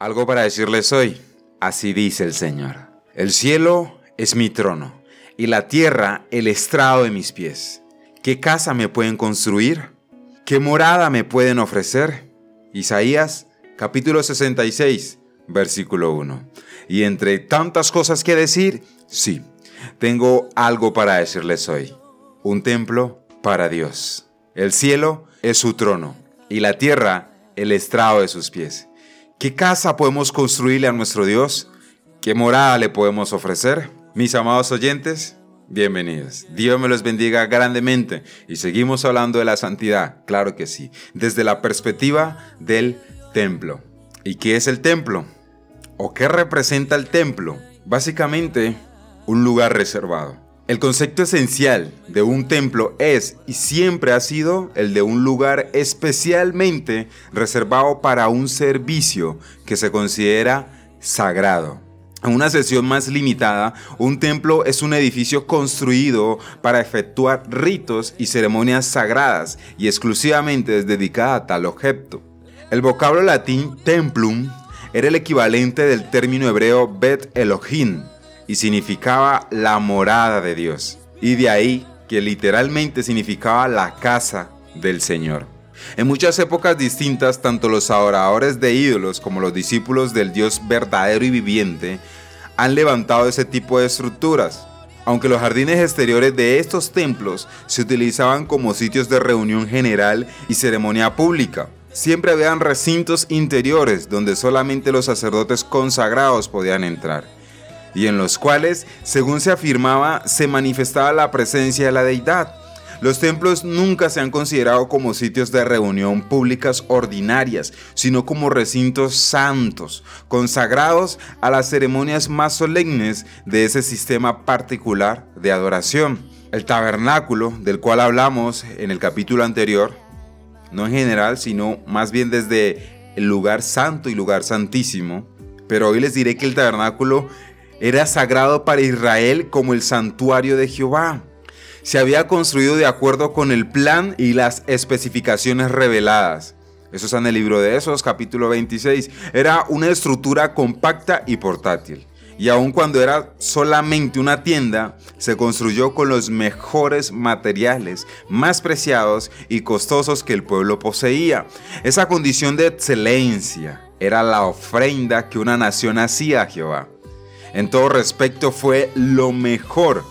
Algo para decirles hoy. Así dice el Señor. El cielo es mi trono y la tierra el estrado de mis pies. ¿Qué casa me pueden construir? ¿Qué morada me pueden ofrecer? Isaías capítulo 66, versículo 1. Y entre tantas cosas que decir, sí, tengo algo para decirles hoy. Un templo para Dios. El cielo es su trono y la tierra el estrado de sus pies. ¿Qué casa podemos construirle a nuestro Dios? ¿Qué morada le podemos ofrecer? Mis amados oyentes, bienvenidos. Dios me los bendiga grandemente y seguimos hablando de la santidad, claro que sí, desde la perspectiva del templo. ¿Y qué es el templo? ¿O qué representa el templo? Básicamente, un lugar reservado. El concepto esencial de un templo es y siempre ha sido el de un lugar especialmente reservado para un servicio que se considera sagrado. En una sesión más limitada, un templo es un edificio construido para efectuar ritos y ceremonias sagradas y exclusivamente es dedicada a tal objeto. El vocablo latín templum era el equivalente del término hebreo bet Elohim, y significaba la morada de Dios. Y de ahí que literalmente significaba la casa del Señor. En muchas épocas distintas, tanto los adoradores de ídolos como los discípulos del Dios verdadero y viviente han levantado ese tipo de estructuras. Aunque los jardines exteriores de estos templos se utilizaban como sitios de reunión general y ceremonia pública, siempre habían recintos interiores donde solamente los sacerdotes consagrados podían entrar y en los cuales, según se afirmaba, se manifestaba la presencia de la deidad. Los templos nunca se han considerado como sitios de reunión públicas ordinarias, sino como recintos santos, consagrados a las ceremonias más solemnes de ese sistema particular de adoración. El tabernáculo, del cual hablamos en el capítulo anterior, no en general, sino más bien desde el lugar santo y lugar santísimo, pero hoy les diré que el tabernáculo era sagrado para Israel como el santuario de Jehová. Se había construido de acuerdo con el plan y las especificaciones reveladas. Eso está en el libro de Esos, capítulo 26. Era una estructura compacta y portátil. Y aun cuando era solamente una tienda, se construyó con los mejores materiales, más preciados y costosos que el pueblo poseía. Esa condición de excelencia era la ofrenda que una nación hacía a Jehová en todo respecto fue lo mejor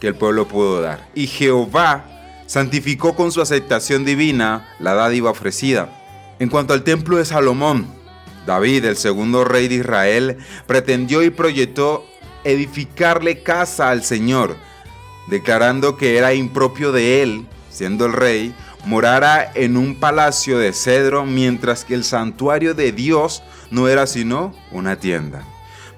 que el pueblo pudo dar. Y Jehová santificó con su aceptación divina la dádiva ofrecida. En cuanto al templo de Salomón, David, el segundo rey de Israel, pretendió y proyectó edificarle casa al Señor, declarando que era impropio de él, siendo el rey, morara en un palacio de cedro, mientras que el santuario de Dios no era sino una tienda.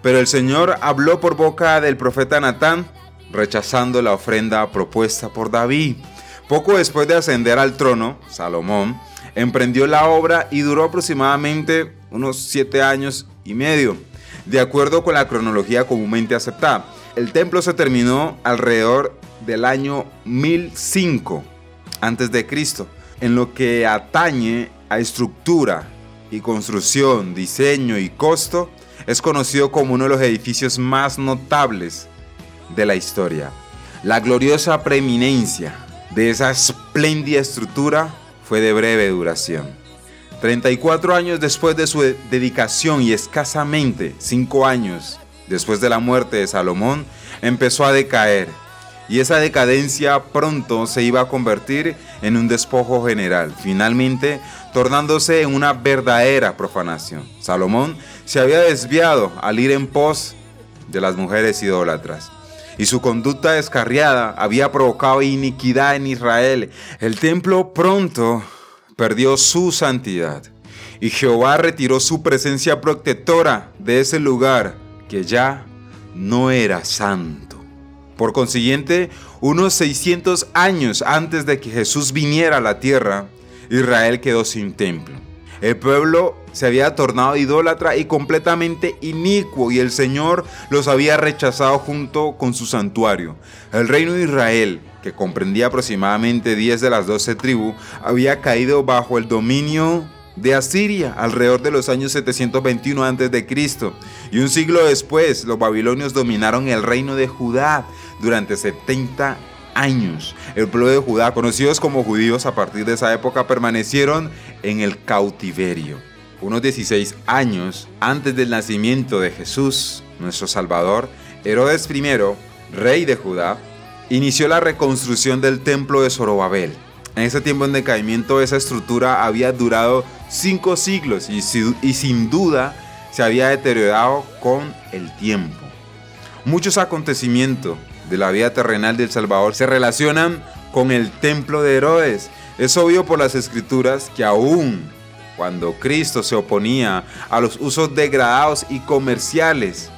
Pero el Señor habló por boca del profeta Natán, rechazando la ofrenda propuesta por David. Poco después de ascender al trono, Salomón emprendió la obra y duró aproximadamente unos siete años y medio, de acuerdo con la cronología comúnmente aceptada. El templo se terminó alrededor del año 1005 antes de Cristo. En lo que atañe a estructura y construcción, diseño y costo, es conocido como uno de los edificios más notables de la historia. La gloriosa preeminencia de esa espléndida estructura fue de breve duración. 34 años después de su dedicación y escasamente 5 años después de la muerte de Salomón, empezó a decaer y esa decadencia pronto se iba a convertir en un despojo general, finalmente tornándose en una verdadera profanación. Salomón se había desviado al ir en pos de las mujeres idólatras. Y su conducta descarriada había provocado iniquidad en Israel. El templo pronto perdió su santidad. Y Jehová retiró su presencia protectora de ese lugar que ya no era santo. Por consiguiente, unos 600 años antes de que Jesús viniera a la tierra, Israel quedó sin templo. El pueblo se había tornado idólatra y completamente inicuo y el Señor los había rechazado junto con su santuario. El reino de Israel, que comprendía aproximadamente 10 de las 12 tribus, había caído bajo el dominio de Asiria alrededor de los años 721 a.C. Y un siglo después, los babilonios dominaron el reino de Judá durante 70 años. El pueblo de Judá, conocidos como judíos a partir de esa época, permanecieron en el cautiverio. Unos 16 años antes del nacimiento de Jesús, nuestro Salvador, Herodes I, rey de Judá, inició la reconstrucción del templo de Zorobabel. En ese tiempo en decaimiento esa estructura había durado cinco siglos y, y sin duda se había deteriorado con el tiempo. Muchos acontecimientos de la vida terrenal del Salvador se relacionan con el templo de Herodes. Es obvio por las escrituras que aún cuando Cristo se oponía a los usos degradados y comerciales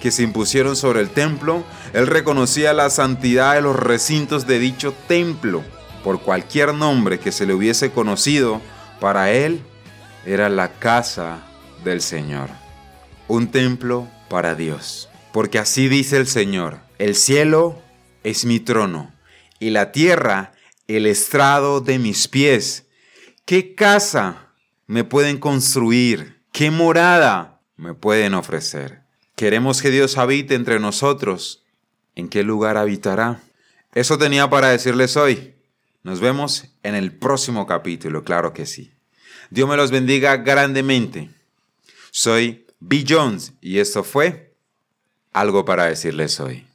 que se impusieron sobre el templo, él reconocía la santidad de los recintos de dicho templo. Por cualquier nombre que se le hubiese conocido, para él era la casa del Señor, un templo para Dios. Porque así dice el Señor, el cielo es mi trono y la tierra el estrado de mis pies. ¿Qué casa me pueden construir? ¿Qué morada me pueden ofrecer? Queremos que Dios habite entre nosotros. ¿En qué lugar habitará? Eso tenía para decirles hoy. Nos vemos en el próximo capítulo, claro que sí. Dios me los bendiga grandemente. Soy B. Jones y esto fue algo para decirles hoy.